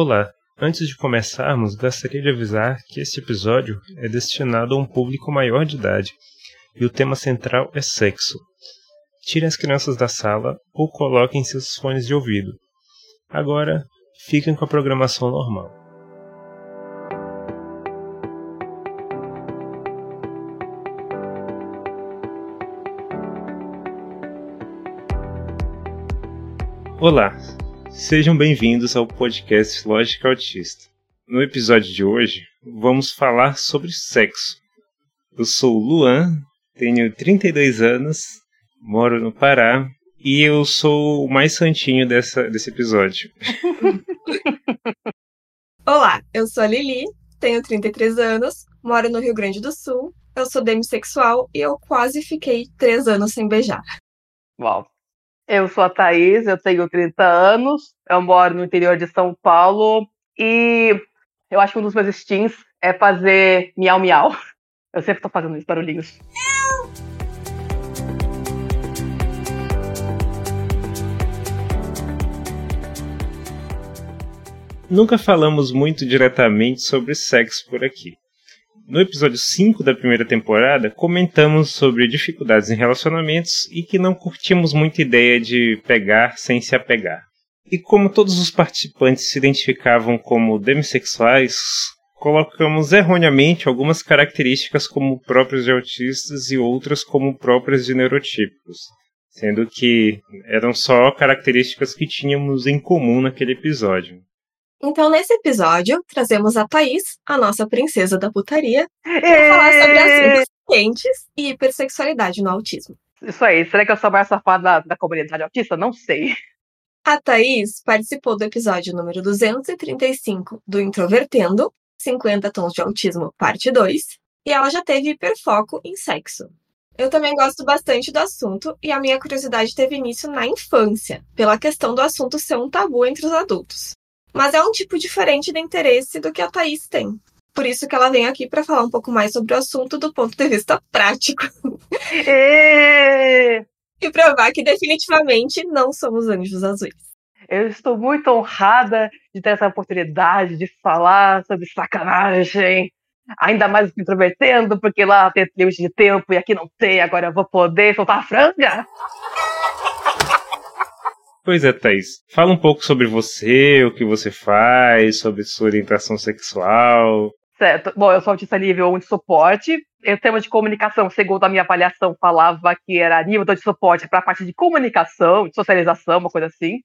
Olá, antes de começarmos, gostaria de avisar que este episódio é destinado a um público maior de idade e o tema central é sexo. Tire as crianças da sala ou coloquem seus fones de ouvido. Agora, fiquem com a programação normal. Olá, sejam bem-vindos ao podcast Lógica Autista. No episódio de hoje, vamos falar sobre sexo. Eu sou o Luan, tenho 32 anos, moro no Pará e eu sou o mais santinho dessa, desse episódio. Olá, eu sou a Lili, tenho 33 anos, moro no Rio Grande do Sul, eu sou demissexual e eu quase fiquei 3 anos sem beijar. Uau, eu sou a Thaís, eu tenho 30 anos, eu moro no interior de São Paulo e eu acho que um dos meus instintos é fazer miau miau. Eu sempre tô fazendo esses barulhinhos. Nunca falamos muito diretamente sobre sexo por aqui. No episódio 5 da primeira temporada, comentamos sobre dificuldades em relacionamentos e que não curtimos muita ideia de pegar sem se apegar. E como todos os participantes se identificavam como demissexuais, colocamos erroneamente algumas características como próprias de autistas e outras como próprias de neurotípicos, sendo que eram só características que tínhamos em comum naquele episódio. Então, nesse episódio, trazemos a Thaís, a nossa princesa da putaria, para falar sobre assuntos quentes e hipersexualidade no autismo. Isso aí, será que eu sou mais safada da, da comunidade autista? Não sei. A Thaís participou do episódio número 235 do Introvertendo, 50 Tons de Autismo, parte 2, e ela já teve hiperfoco em sexo. Eu também gosto bastante do assunto e a minha curiosidade teve início na infância, pela questão do assunto ser um tabu entre os adultos. Mas é um tipo diferente de interesse do que a Thaís tem. Por isso que ela vem aqui para falar um pouco mais sobre o assunto do ponto de vista prático. E... e provar que definitivamente não somos anjos azuis. Eu estou muito honrada de ter essa oportunidade de falar sobre sacanagem. Ainda mais introvertendo, porque lá tem limite de tempo e aqui não tem, agora eu vou poder soltar a franga. Pois é, Thaís. Fala um pouco sobre você, o que você faz, sobre sua orientação sexual. Certo. Bom, eu sou autista nível 1 de suporte. O tema de comunicação, segundo a minha avaliação, falava que era nível de suporte para a parte de comunicação, de socialização, uma coisa assim.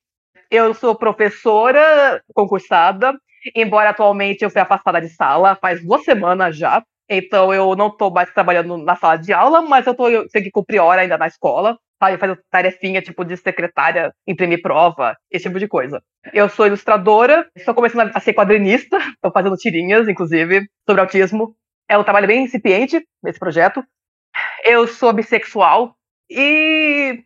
Eu sou professora concursada, embora atualmente eu fui afastada de sala faz duas semanas já. Então eu não estou mais trabalhando na sala de aula, mas eu, tenho que cumprir hora ainda na escola sabe, fazer tarefinha tipo de secretária, imprimir prova, esse tipo de coisa. Eu sou ilustradora, estou começando a ser quadrinista, estou fazendo tirinhas, inclusive, sobre autismo. É um trabalho bem incipiente nesse projeto. Eu sou bissexual e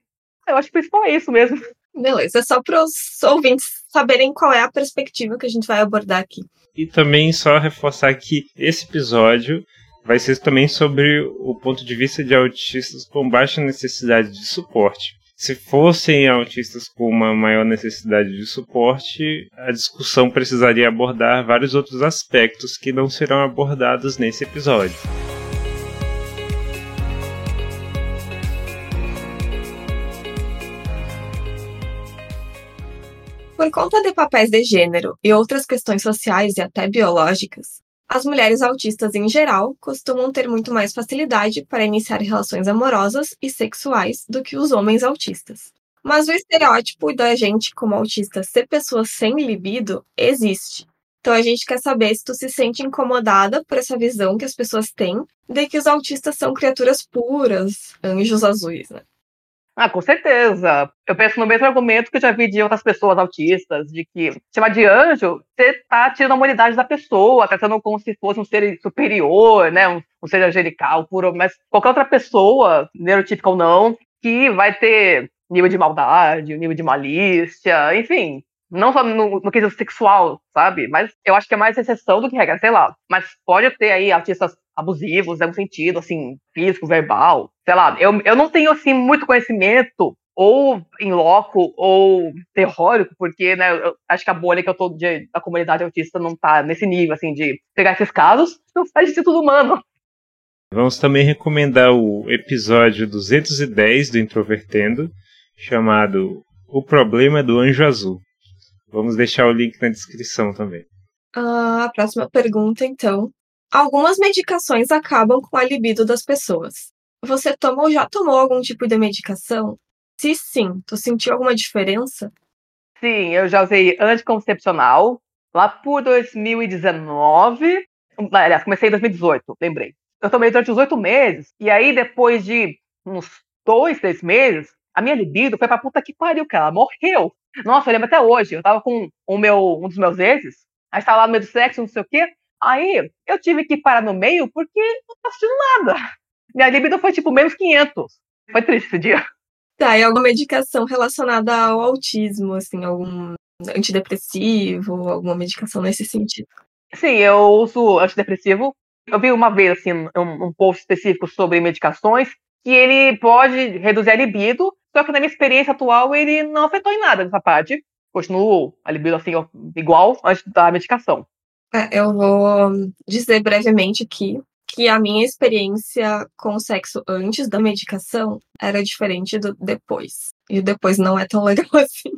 eu acho que o principal é isso mesmo. Beleza, só para os ouvintes saberem qual é a perspectiva que a gente vai abordar aqui. E também só reforçar que esse episódio vai ser também sobre o ponto de vista de autistas com baixa necessidade de suporte. Se fossem autistas com uma maior necessidade de suporte, a discussão precisaria abordar vários outros aspectos que não serão abordados nesse episódio. Por conta de papéis de gênero e outras questões sociais e até biológicas, as mulheres autistas em geral costumam ter muito mais facilidade para iniciar relações amorosas e sexuais do que os homens autistas. Mas o estereótipo da gente como autista ser pessoas sem libido existe. Então a gente quer saber se tu se sente incomodada por essa visão que as pessoas têm de que os autistas são criaturas puras, anjos azuis, né? Ah, com certeza. Eu penso no mesmo argumento que eu já vi de outras pessoas autistas, de que chamar de anjo, você tá tirando a humanidade da pessoa, tratando tá como se fosse um ser superior, né? Um, um ser angelical, puro, mas qualquer outra pessoa, neurotípica ou não, que vai ter nível de maldade, nível de malícia, enfim, não só no, no quesito sexual, sabe? Mas eu acho que é mais exceção do que regra, sei lá. Mas pode ter aí artistas abusivos, é um sentido, assim, físico, verbal, sei lá. Eu, eu não tenho, assim, muito conhecimento ou em loco ou teórico, porque né, eu acho que a bolha que eu tô de, da comunidade autista não tá nesse nível, assim, de pegar esses casos, não faz de tudo humano. Vamos também recomendar o episódio 210 do Introvertendo, chamado O Problema do Anjo Azul. Vamos deixar o link na descrição também. Ah, a próxima pergunta, então. Algumas medicações acabam com a libido das pessoas. Você toma ou já tomou algum tipo de medicação? Se sim, tu sentiu alguma diferença? Sim, eu já usei anticoncepcional lá por 2019. Aliás, comecei em 2018, lembrei. Eu tomei durante os oito meses, e aí depois de uns dois, três meses, a minha libido foi pra puta que pariu, cara. Ela morreu. Nossa, eu lembro até hoje. Eu tava com o meu, um dos meus exes, a gente tava lá no meio do sexo, não sei o quê. Aí eu tive que parar no meio porque não tava assistindo nada. Minha libido foi tipo menos 500. Foi triste esse dia. Tá, e alguma medicação relacionada ao autismo, assim, algum antidepressivo, alguma medicação nesse sentido? Sim, eu uso antidepressivo. Eu vi uma vez, assim, um, um post específico sobre medicações que ele pode reduzir a libido, só que na minha experiência atual ele não afetou em nada nessa parte. Continuo a libido, assim, igual antes da medicação. É, eu vou dizer brevemente aqui que a minha experiência com o sexo antes da medicação era diferente do depois. E o depois não é tão legal assim.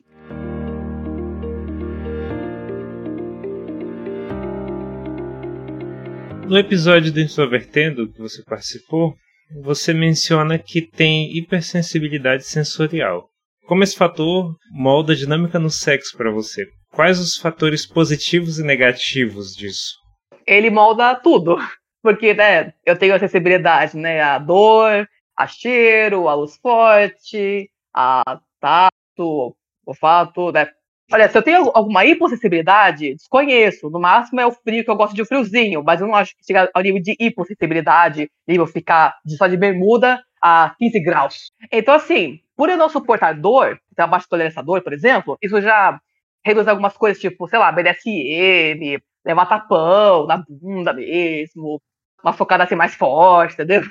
No episódio do Introvertendo que você participou, você menciona que tem hipersensibilidade sensorial. Como esse fator molda a dinâmica no sexo para você? Quais os fatores positivos e negativos disso? Ele molda tudo porque né, eu tenho a sensibilidade, né, a dor, a cheiro, a luz forte, a tato, olfato, né. Olha, se eu tenho alguma hipossensibilidade, desconheço. No máximo é o frio, que eu gosto de friozinho, mas eu não acho que chega ao nível de hipossensibilidade, nível ficar de, só de bermuda a 15 graus. Então, assim, por eu não suportar dor, ter abaixo de tolerância à dor, por exemplo, isso já reduz algumas coisas, tipo, sei lá, BDSM, levar tapão na bunda mesmo, uma focada assim mais forte, entendeu?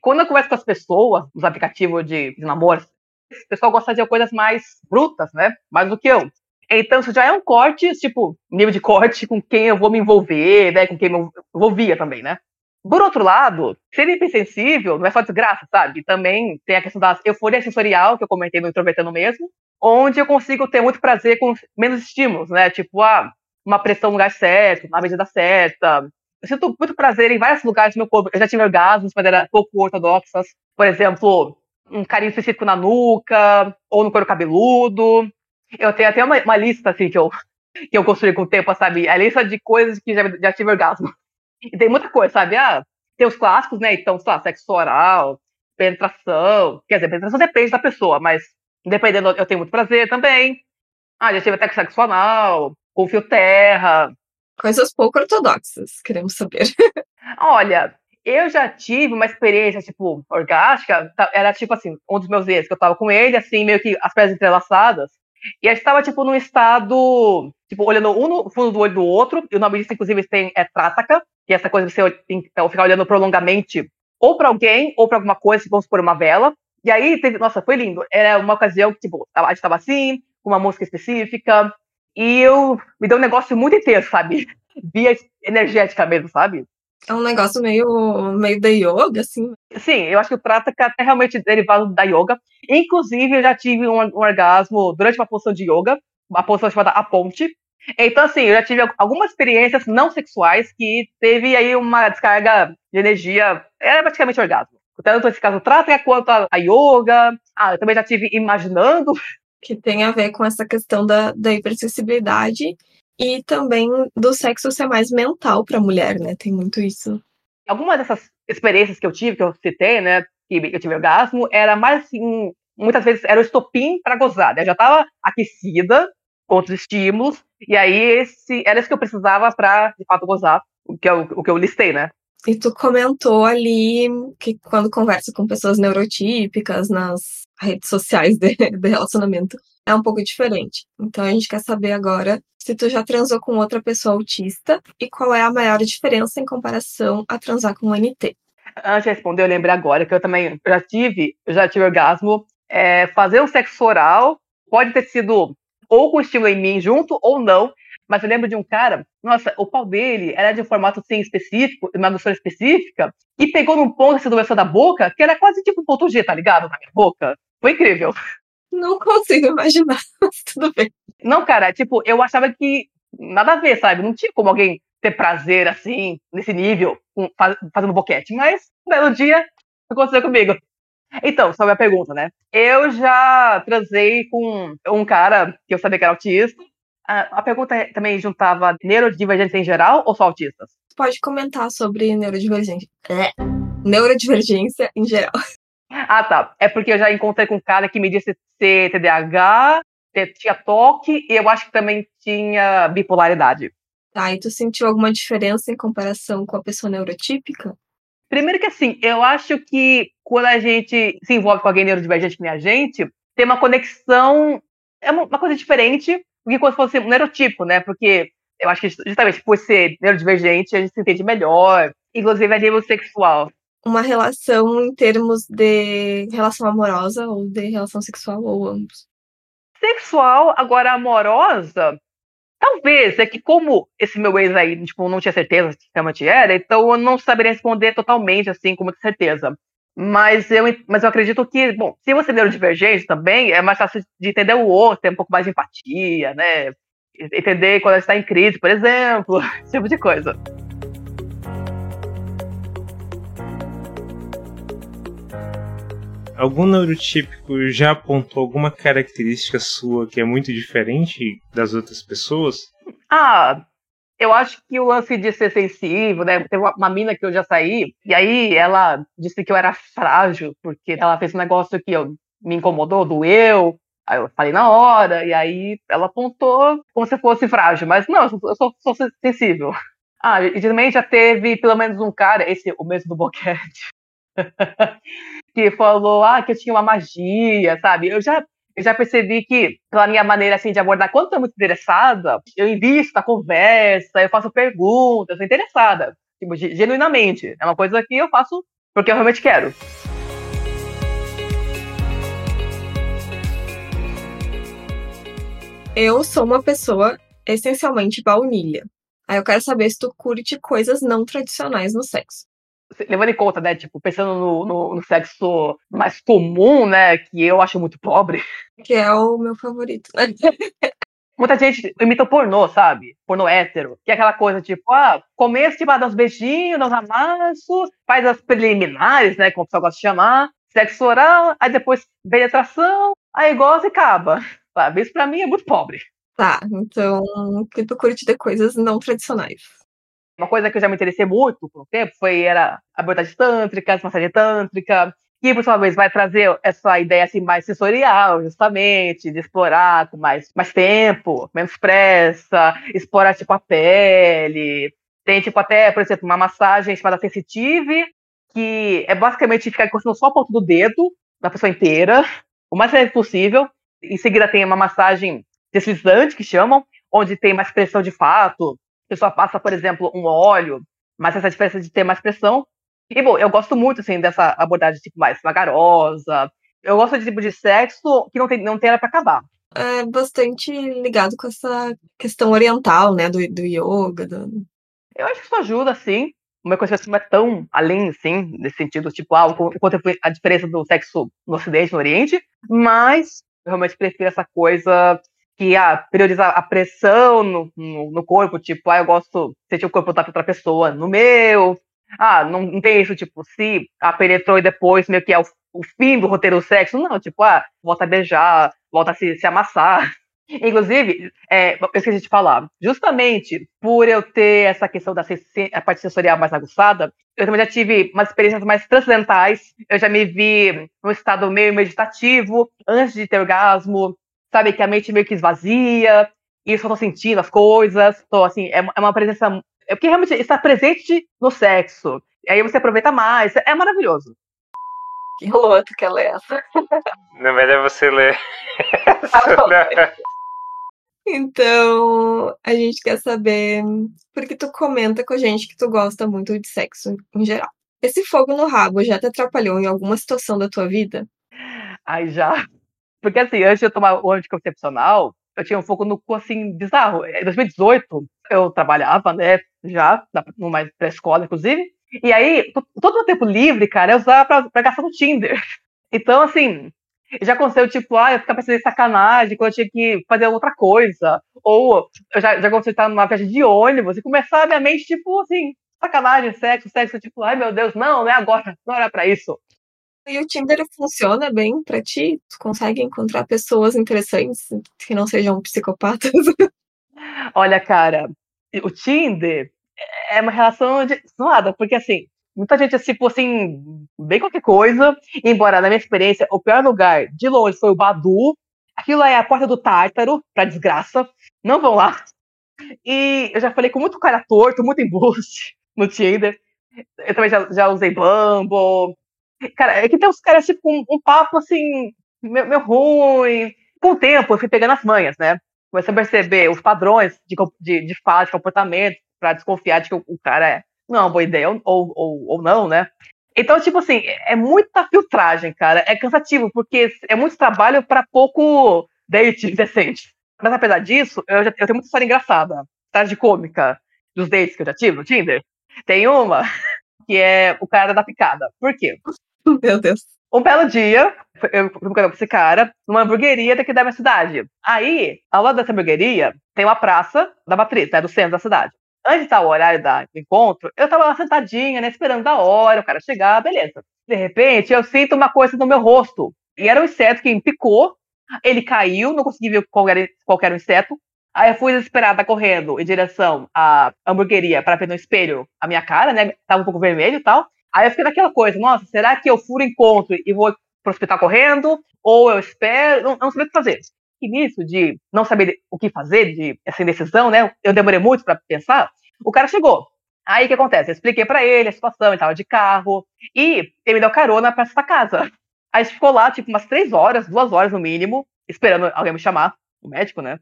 Quando eu converso com as pessoas, nos aplicativos de, de namoro, o pessoal gosta de coisas mais brutas, né? Mais do que eu. Então, isso já é um corte, tipo, nível de corte com quem eu vou me envolver, né? Com quem eu envolvia também, né? Por outro lado, ser hipersensível não é só desgraça, sabe? Também tem a questão da euforia sensorial, que eu comentei no Introvertendo mesmo, onde eu consigo ter muito prazer com menos estímulos, né? Tipo, ah, uma pressão no lugar certo, na medida certa, eu sinto muito prazer em vários lugares do meu corpo. Eu já tive orgasmos, mas era pouco ortodoxas. Por exemplo, um carinho específico na nuca, ou no couro cabeludo. Eu tenho até uma, uma lista, assim, que eu, que eu construí com o tempo, sabe? A lista de coisas que já, já tive orgasmo. E tem muita coisa, sabe? Ah, tem os clássicos, né? Então, sei lá, sexo oral, penetração. Quer dizer, penetração depende da pessoa, mas dependendo, eu tenho muito prazer também. Ah, já tive até com sexo anal, com fio terra, Coisas pouco ortodoxas, queremos saber. Olha, eu já tive uma experiência, tipo, orgástica, tá, era tipo assim, um dos meus ex, que eu tava com ele, assim, meio que as pernas entrelaçadas, e a gente tava, tipo, num estado, tipo, olhando um no fundo do olho do outro, e o nome disso, inclusive, tem, é trátaca, que é essa coisa de você então, ficar olhando prolongamente ou para alguém, ou para alguma coisa, vamos supor, uma vela, e aí, teve, nossa, foi lindo, era uma ocasião que, tipo, a gente tava assim, com uma música específica, e eu me deu um negócio muito intenso, sabe? Via energética mesmo, sabe? É um negócio meio, meio da yoga, assim. Sim, eu acho que o Prataka é realmente derivado da yoga. Inclusive, eu já tive um, um orgasmo durante uma posição de yoga, uma posição chamada A Ponte. Então, assim, eu já tive algumas experiências não sexuais que teve aí uma descarga de energia, era praticamente orgasmo. Tanto esse caso Prataka quanto a, a yoga. Ah, eu também já tive imaginando que tem a ver com essa questão da, da hipersensibilidade e também do sexo ser mais mental para a mulher, né? Tem muito isso. Algumas dessas experiências que eu tive, que eu citei, né? Que eu tive orgasmo, era mais assim, muitas vezes era o estopim para gozar. Né? Eu já estava aquecida com outros estímulos, e aí esse, era isso que eu precisava para, de fato, gozar, o que, eu, o que eu listei, né? E tu comentou ali que quando conversa com pessoas neurotípicas nas redes sociais de, de, relacionamento é um pouco diferente. Então a gente quer saber agora se tu já transou com outra pessoa autista e qual é a maior diferença em comparação a transar com um NT. Antes de responder, eu lembrei agora que eu também já tive, já tive orgasmo é, fazer um sexo oral pode ter sido ou com estímulo em mim junto ou não, mas eu lembro de um cara, nossa, o pau dele era de um formato assim específico, uma grossura específica, e pegou num ponto assim, do da boca, que era quase tipo um ponto G, tá ligado? Na minha boca. Foi incrível. Não consigo imaginar, mas tudo bem. Não, cara, tipo, eu achava que nada a ver, sabe? Não tinha como alguém ter prazer assim, nesse nível, faz, fazendo boquete. Mas, um belo dia, aconteceu comigo. Então, sobre a pergunta, né? Eu já transei com um cara que eu sabia que era autista. A, a pergunta também juntava neurodivergentes em geral ou só autistas? Pode comentar sobre neurodivergência. É. Neurodivergência em geral. Ah, tá. É porque eu já encontrei com um cara que me disse ser TDAH, tinha toque e eu acho que também tinha bipolaridade. Tá, e tu sentiu alguma diferença em comparação com a pessoa neurotípica? Primeiro que assim, eu acho que quando a gente se envolve com alguém neurodivergente que nem a gente, tem uma conexão, é uma coisa diferente do que quando fosse um neurotipo, né? Porque eu acho que justamente por ser neurodivergente, a gente se entende melhor, inclusive a nível sexual. Uma relação em termos de relação amorosa ou de relação sexual, ou ambos? Sexual, agora amorosa, Talvez, é que como esse meu ex aí, tipo, não tinha certeza que realmente era, então eu não saberia responder totalmente, assim, com muita certeza. Mas eu, mas eu acredito que, bom, se você é neurodivergente também, é mais fácil de entender o outro, ter um pouco mais de empatia, né? Entender quando está em crise, por exemplo, esse tipo de coisa. Algum neurotípico já apontou alguma característica sua que é muito diferente das outras pessoas? Ah, eu acho que o lance de ser sensível, né? Teve uma, mina que eu já saí, e aí ela disse que eu era frágil, porque ela fez um negócio que eu, me incomodou, doeu. Aí eu falei na hora, e aí ela apontou como se fosse frágil, mas não, eu sou, sou, sou sensível. Ah, e também já teve pelo menos um cara, esse, o mesmo do boquete, que falou ah, que eu tinha uma magia, sabe? Eu já, eu já percebi que, pela minha maneira assim, de abordar, quando estou muito interessada, eu invisto na conversa, eu faço perguntas, sou interessada, tipo, genuinamente. É uma coisa que eu faço porque eu realmente quero. Eu sou uma pessoa essencialmente baunilha. Aí eu quero saber se tu curte coisas não tradicionais no sexo levando em conta, né, tipo, pensando no, no, no, sexo mais comum, né, que eu acho muito pobre. Que é o meu favorito, né? Muita gente imita o pornô, sabe? Pornô hétero. Que é aquela coisa, tipo, ah, começo, tipo, dá uns beijinhos, dá uns amassos, faz as preliminares, né, como o pessoal gosta de chamar, sexo oral, aí depois penetração, aí goza e acaba. Sabe? Isso pra mim é muito pobre. Tá, então, que tu curte de coisas não tradicionais. Uma coisa que eu já me interessei muito por um tempo foi era abordagem tântrica, massagem tântrica, que por sua vez vai trazer essa ideia assim mais sensorial, justamente, de explorar com mais, mais tempo, menos pressa, explorar tipo a pele. Tem tipo até, por exemplo, uma massagem chamada sensitive, que é basicamente ficar encostando só a ponta do dedo da pessoa inteira, o mais leve possível. Em seguida tem uma massagem deslizante, que chamam, onde tem mais pressão de fato, pessoa passa, por exemplo, um óleo, mas essa diferença de ter mais pressão. E, bom, eu gosto muito, assim, dessa abordagem, tipo, mais vagarosa. Eu gosto de tipo de sexo que não tem, não tem hora pra acabar. É bastante ligado com essa questão oriental, né, do, do yoga. Do... Eu acho que isso ajuda, sim. Uma coisa que não é tão além, assim, nesse sentido, tipo, ah, quanto a diferença do sexo no Ocidente e no Oriente, mas eu realmente prefiro essa coisa que ah, priorizar a pressão no, no, no, corpo, tipo, ah, eu gosto de sentir o corpo da outra pessoa no meu. Ah, não, não tem isso, tipo, se a penetrou e depois meio que é o, o fim do roteiro do sexo. Não, tipo, ah, volta a beijar, volta a se, se amassar. Inclusive, é, eu esqueci de falar, justamente por eu ter essa questão da a parte sensorial mais aguçada, eu também já tive umas experiências mais transcendentais. Eu já me vi num estado meio meditativo, antes de ter orgasmo sabe? Que a mente meio que esvazia, e eu só tô sentindo as coisas, tô assim, é, é uma presença. É porque realmente está presente no sexo. E aí você aproveita mais, é maravilhoso. Que rolou, tu quer ler essa? Na verdade, você lê. então, a gente quer saber porque tu comenta com a gente que tu gosta muito de sexo em geral. Esse fogo no rabo já te atrapalhou em alguma situação da tua vida? Aí já. Porque assim, antes de eu tomar o anticoncepcional, eu tinha um foco no cu assim, bizarro. Em 2018, eu trabalhava, né, já, numa pré-escola, inclusive. E aí, todo o tempo livre, cara, eu usava pra, pra gastar no Tinder. Então, assim, já aconteceu, tipo, ah, eu ficar pensando em sacanagem quando eu tinha que fazer outra coisa. Ou eu já, já aconteceu estar numa viagem de ônibus e começar a minha mente, tipo, assim, sacanagem, sexo, sexo, tipo, ai meu Deus, não, não é agora, não era pra isso. E o Tinder funciona bem pra ti? Tu consegue encontrar pessoas interessantes que não sejam psicopatas? Olha, cara, o Tinder é uma relação de zoada, porque assim, muita gente, tipo assim, bem qualquer coisa, embora na minha experiência, o pior lugar de longe foi o Badu. Aquilo é a porta do Tártaro, pra desgraça. Não vão lá. E eu já falei com muito cara torto, muito embuste no Tinder. Eu também já, já usei Bumble. Cara, é que tem uns caras, tipo, um, um papo assim, meio, ruim. Com o tempo, eu fui pegando as manhas, né? Comecei a perceber os padrões de, de, de fala, de comportamento, pra desconfiar de que o, o cara é, não é uma boa ideia, ou, ou, ou não, né? Então, tipo assim, é muita filtragem, cara. É cansativo, porque é muito trabalho para pouco date decente. Mas apesar disso, eu, já, eu tenho muita história engraçada, tarde cômica, dos dates que eu já tive no Tinder. Tem uma que é o cara da picada. Por quê? Meu Deus. Um belo dia, eu fui com esse cara numa hamburgueria daqui da minha cidade. Aí, ao lado dessa hamburgueria, tem uma praça da matriz, né, do centro da cidade. Antes do horário do encontro, eu tava lá sentadinha, né, esperando a hora, o cara chegar, beleza. De repente, eu sinto uma coisa no meu rosto. E era um inseto que me picou. Ele caiu, não consegui ver qual era, qual era o inseto. Aí eu fui desesperada correndo em direção à hamburgueria para ver no espelho a minha cara, né? Tava um pouco vermelho e tal. Aí eu fiquei naquela coisa, nossa, será que eu furo encontro e vou pro hospital correndo? Ou eu espero? Não, não sabia o que fazer. E nisso, de não saber o que fazer, de essa indecisão, né? Eu demorei muito para pensar. O cara chegou. Aí o que acontece? Eu expliquei para ele a situação, ele tava de carro. E ele me deu carona pra essa casa. Aí a gente ficou lá, tipo, umas três horas, duas horas no mínimo, esperando alguém me chamar, o médico, né?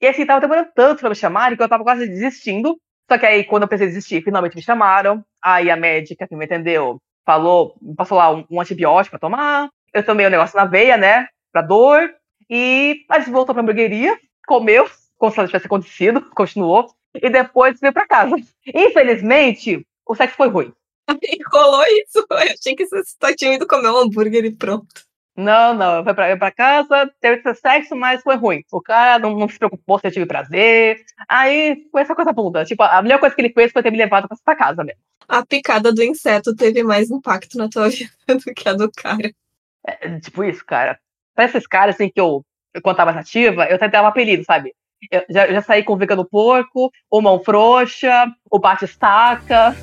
E assim, tava demorando tanto pra me chamarem que eu tava quase desistindo. Só que aí, quando eu pensei desistir, finalmente me chamaram. Aí a médica que me entendeu falou, passou lá um, um antibiótico pra tomar. Eu tomei o um negócio na veia, né? Pra dor. E a gente voltou pra hamburgueria, comeu, como se nada tivesse acontecido, continuou. E depois veio pra casa. Infelizmente, o sexo foi ruim. Rolou isso. Eu achei que você só tinha ido comer um hambúrguer e pronto. Não, não, fui pra, pra casa, teve sexo, mas foi ruim. O cara não, não se preocupou se eu tive prazer. Aí foi essa coisa bunda. Tipo, a melhor coisa que ele fez foi ter me levado pra essa casa mesmo. A picada do inseto teve mais impacto na tua vida do que a do cara. É, tipo isso, cara. Pra esses caras, assim, que eu, eu contava nativa, eu até dava um apelido, sabe? Eu já, eu já saí com o vegano porco, o mão frouxa, o bate-estaca.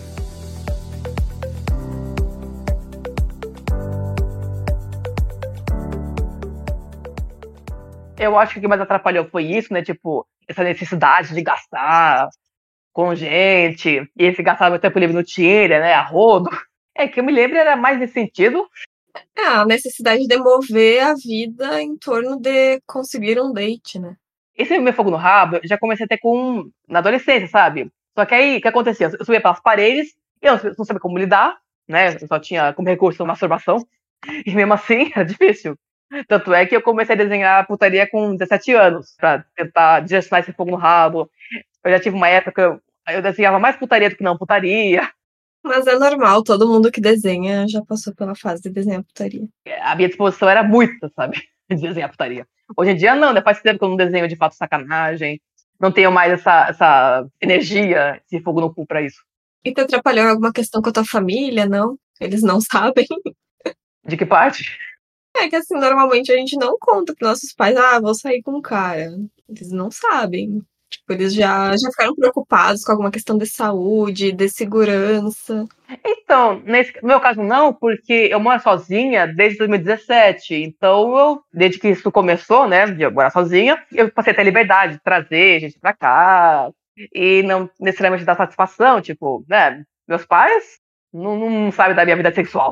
Eu acho que o que mais atrapalhou foi isso, né? Tipo, essa necessidade de gastar com gente, e esse gastar meu tempo livre no Tinder, né? A rodo. É que eu me lembro era mais nesse sentido. É, a necessidade de mover a vida em torno de conseguir um date, né? Esse meu fogo no rabo, eu já comecei até com. na adolescência, sabe? Só que aí, o que acontecia? Eu subia pelas paredes, e eu não sabia como lidar, né? Eu só tinha como recurso masturbação. E mesmo assim, era difícil. Tanto é que eu comecei a desenhar putaria com 17 anos, pra tentar direcionar esse fogo no rabo. Eu já tive uma época que eu, eu desenhava mais putaria do que não putaria. Mas é normal, todo mundo que desenha já passou pela fase de desenhar putaria. A minha disposição era muita, sabe? De desenhar putaria. Hoje em dia, não, né? Faz tempo que eu não desenho de fato sacanagem. Não tenho mais essa, essa energia, esse fogo no cu pra isso. E te atrapalhou alguma questão com a tua família, não? Eles não sabem. De que parte? É que assim, normalmente a gente não conta pros nossos pais, ah, vou sair com um cara. Eles não sabem. Tipo, eles já, já ficaram preocupados com alguma questão de saúde, de segurança. Então, nesse meu caso não, porque eu moro sozinha desde 2017. Então, eu, desde que isso começou, né, de eu morar sozinha, eu passei a ter liberdade de trazer gente pra cá. E não necessariamente dar satisfação, tipo, né, meus pais não, não sabem da minha vida sexual.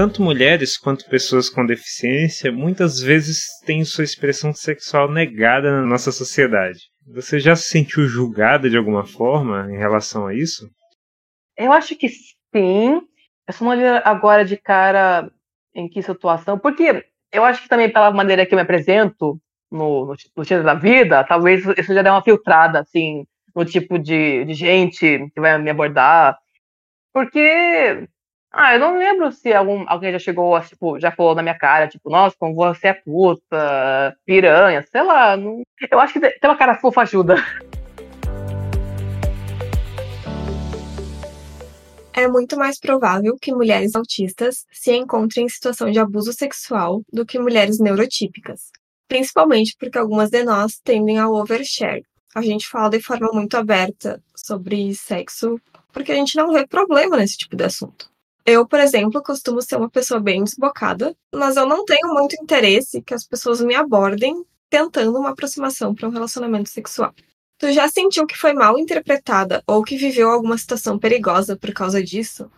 Tanto mulheres quanto pessoas com deficiência muitas vezes têm sua expressão sexual negada na nossa sociedade. Você já se sentiu julgada de alguma forma em relação a isso? Eu acho que sim. Eu só não lembro agora de cara em que situação, porque eu acho que também pela maneira que eu me apresento no, no, no da vida, talvez isso já dê uma filtrada, assim, no tipo de, de gente que vai me abordar. Porque, ah, eu não lembro se algum, alguém já chegou, tipo, já falou na minha cara, tipo, nossa, como você é puta, piranha, sei lá. Não... Eu acho que ter uma cara fofa ajuda. É muito mais provável que mulheres autistas se encontrem em situação de abuso sexual do que mulheres neurotípicas, principalmente porque algumas de nós tendem ao overshare. A gente fala de forma muito aberta sobre sexo porque a gente não vê problema nesse tipo de assunto. Eu, por exemplo, costumo ser uma pessoa bem desbocada, mas eu não tenho muito interesse que as pessoas me abordem tentando uma aproximação para um relacionamento sexual. Tu já sentiu que foi mal interpretada ou que viveu alguma situação perigosa por causa disso?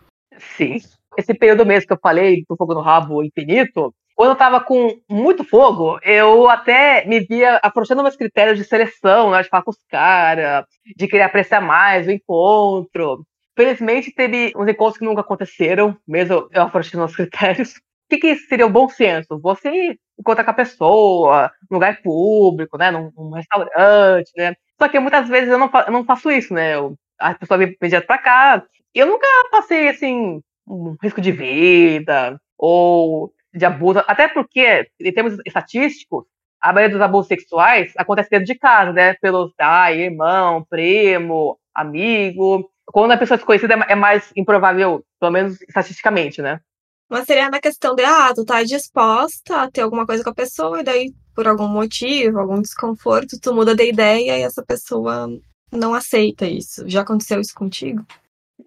Sim. Esse período mesmo que eu falei do fogo no rabo infinito, quando eu tava com muito fogo, eu até me via afrouxando meus critérios de seleção, né, de falar com os caras, de querer apreciar mais o encontro. Felizmente, teve uns encontros que nunca aconteceram, mesmo eu afrouxando os critérios. O que, que seria o bom senso? Você encontrar com a pessoa, num lugar público, né, num, num restaurante, né, só que muitas vezes eu não, eu não faço isso, né? Eu, a pessoa vem direto pra cá. Eu nunca passei, assim, um risco de vida ou de abuso. Até porque, em termos estatísticos, a maioria dos abusos sexuais acontece dentro de casa, né? Pelos pai, irmão, primo, amigo. Quando a pessoa desconhecida é mais improvável, pelo menos estatisticamente, né? Mas seria na questão de, ah, tu tá disposta a ter alguma coisa com a pessoa, e daí, por algum motivo, algum desconforto, tu muda de ideia e essa pessoa não aceita isso. Já aconteceu isso contigo?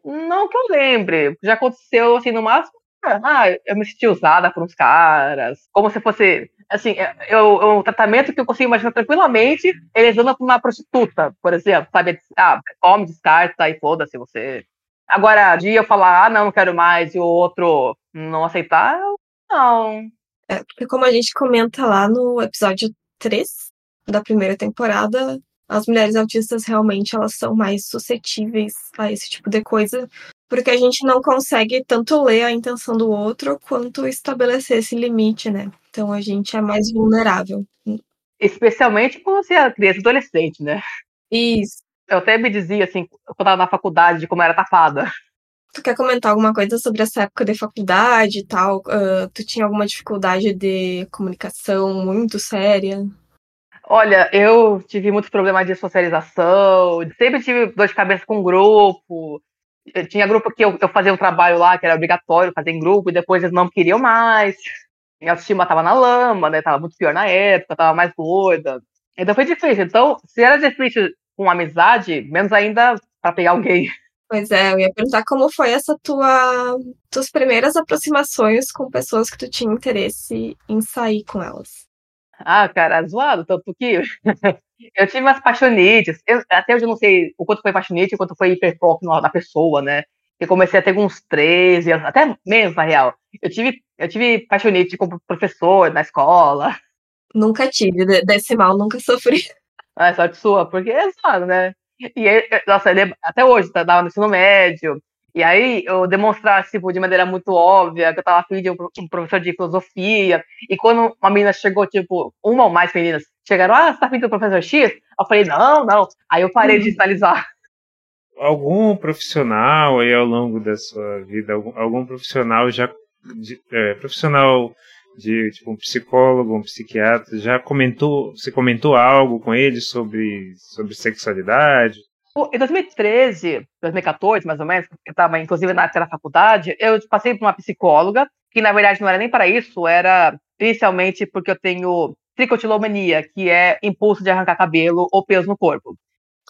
Não que eu lembre. Já aconteceu, assim, no máximo, ah, eu me senti usada por uns caras, como se fosse, assim, é, eu, é um tratamento que eu consigo imaginar tranquilamente, eles andam pra uma prostituta, por exemplo, sabe? Ah, descarta e foda-se você. Agora, de eu falar, ah, não, não quero mais, e o outro não aceitar, não. É, porque como a gente comenta lá no episódio 3 da primeira temporada, as mulheres autistas realmente elas são mais suscetíveis a esse tipo de coisa, porque a gente não consegue tanto ler a intenção do outro quanto estabelecer esse limite, né? Então a gente é mais vulnerável. Especialmente quando você é criança adolescente, né? Isso. Eu até me dizia, assim, quando eu tava na faculdade, de como era tapada. Tu quer comentar alguma coisa sobre essa época de faculdade e tal? Uh, tu tinha alguma dificuldade de comunicação muito séria? Olha, eu tive muitos problemas de socialização, sempre tive dor de cabeça com grupo. Tinha grupo que eu, eu fazia um trabalho lá que era obrigatório fazer em grupo, e depois eles não queriam mais. Minha autoestima tava na lama, né? Tava muito pior na época, tava mais gorda. Então foi difícil. Então, se era difícil com amizade, menos ainda para pegar alguém. Pois é, eu ia perguntar como foi essa tua tuas primeiras aproximações com pessoas que tu tinha interesse em sair com elas. Ah, cara, zoado, tanto que eu tive umas paixonites. Eu, até hoje eu não sei o quanto foi paixonite, o quanto foi hiperfoco na pessoa, né? Eu comecei a ter uns 13 anos, até menos, na real. Eu tive, eu tive paixonite como professor na escola. Nunca tive, desse mal nunca sofri. Ah, é sorte sua, porque é zoado, né? E nossa, até hoje, tá, tava no ensino médio, e aí eu demonstrasse, tipo, de maneira muito óbvia que eu tava afim de um, professor de filosofia. E quando uma menina chegou, tipo, uma ou mais meninas chegaram, ah, você tá afim do professor X? Eu falei, não, não. Aí eu parei de uhum. sinalizar. Algum profissional aí ao longo da sua vida, algum, algum profissional já. De, é, profissional de tipo um psicólogo, um psiquiatra, já comentou, você comentou algo com ele sobre, sobre sexualidade? Em 2013, 2014, mais ou menos, eu estava inclusive na da faculdade, eu passei por uma psicóloga, que na verdade não era nem para isso, era inicialmente porque eu tenho tricotilomania, que é impulso de arrancar cabelo ou pelos no corpo.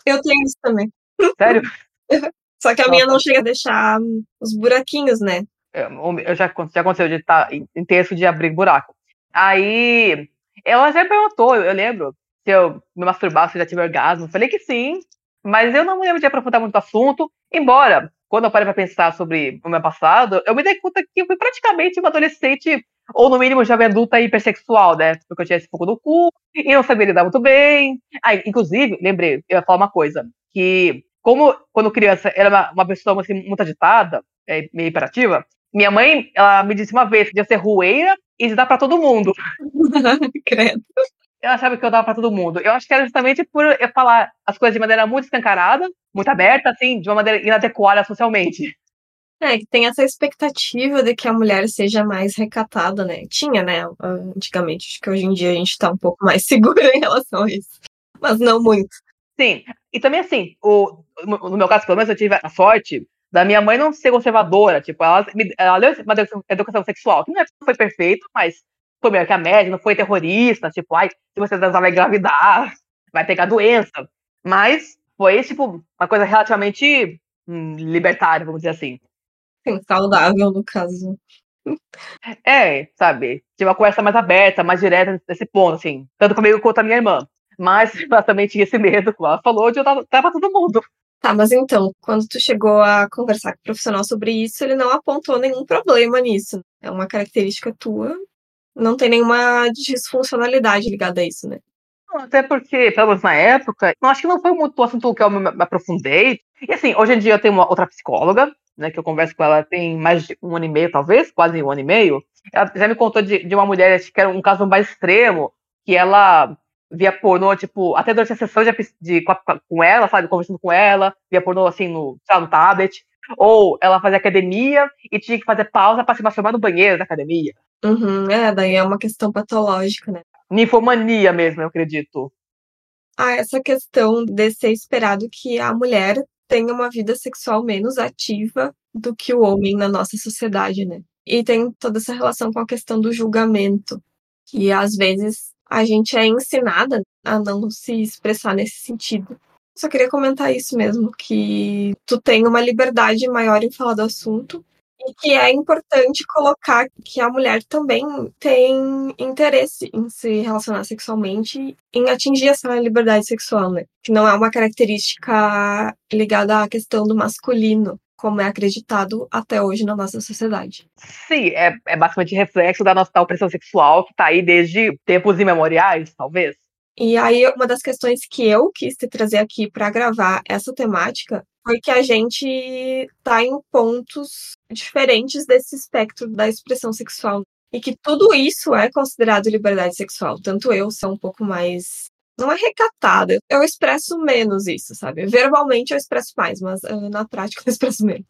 Eu tenho isso também. Sério? Só que a minha não chega a deixar os buraquinhos, né? eu já, já aconteceu de estar em texto de abrir buraco. Aí ela já perguntou, eu lembro, se eu me masturbar, se eu já tive orgasmo. Falei que sim, mas eu não me lembro de aprofundar muito o assunto, embora, quando eu parei para pensar sobre o meu passado, eu me dei conta que eu fui praticamente uma adolescente, ou no mínimo jovem adulta hipersexual, né? Porque eu tinha esse fogo no cu, e não sabia lidar muito bem. Ah, inclusive, lembrei, eu ia falar uma coisa, que como quando criança era uma, uma pessoa assim, muito agitada, é, meio hiperativa, Minha mãe, ela me disse uma vez que ia ser rueira e dar para todo mundo. Credo. Eu achava que eu dava para todo mundo. Eu acho que era justamente por eu falar as coisas de maneira muito escancarada, muito aberta, assim, de uma maneira inadequada socialmente. É, que tem essa expectativa de que a mulher seja mais recatada, né? Tinha, né? Antigamente. Acho que hoje em dia a gente tá um pouco mais segura em relação a isso. Mas não muito. Sim. E também, assim, o, no meu caso, pelo menos, eu tive a sorte da minha mãe não ser conservadora. Tipo, ela, ela deu uma educação sexual, que não é, foi perfeito, mas foi melhor que a média, não foi terrorista. Tipo, ai, se você transar vai engravidar, vai pegar doença. Mas foi, tipo, uma coisa relativamente hum, libertária, vamos dizer assim. Sim, saudável, no caso. É, sabe? Tinha uma conversa mais aberta, mais direta nesse ponto, assim. Tanto comigo quanto a minha irmã. Mas ela também tinha esse medo, como ela falou, de eu pra todo mundo. Tá, mas então, quando tu chegou a conversar com o profissional sobre isso, ele não apontou nenhum problema nisso. É uma característica tua. Não tem nenhuma disfuncionalidade ligada a isso, né? Até porque, pelo menos na época, eu acho que não foi muito o assunto que eu me aprofundei. E assim, hoje em dia eu tenho uma outra psicóloga, né, que eu converso com ela tem mais de um ano e meio, talvez, quase um ano e meio. Ela já me contou de, de uma mulher, acho que era um caso mais extremo, que ela via pornô, tipo, até durante a sessão de, de com, ela, sabe, conversando com ela, via pornô, assim, no, no tablet. Ou ela fazia academia e tinha que fazer pausa para se masturbar no banheiro da academia. Uhum, é, daí é uma questão patológica, né? Ninfomania mesmo, eu acredito. Ah, essa questão de ser esperado que a mulher tenha uma vida sexual menos ativa do que o homem na nossa sociedade, né? E tem toda essa relação com a questão do julgamento, que às vezes a gente é ensinada a não se expressar nesse sentido. Só queria comentar isso mesmo, que tu tem uma liberdade maior em falar do assunto e que é importante colocar que a mulher também tem interesse em se relacionar sexualmente, em atingir essa liberdade sexual, né? Que não é uma característica ligada à questão do masculino, como é acreditado até hoje na nossa sociedade. Sim, é, é basicamente reflexo da nossa opressão sexual que está aí desde tempos imemoriais, talvez. E aí, uma das questões que eu quis te trazer aqui para gravar essa temática foi que a gente está em pontos diferentes desse espectro da expressão sexual. E que tudo isso é considerado liberdade sexual. Tanto eu sou um pouco mais. Não é recatada, eu expresso menos isso, sabe? Verbalmente eu expresso mais, mas uh, na prática eu expresso menos.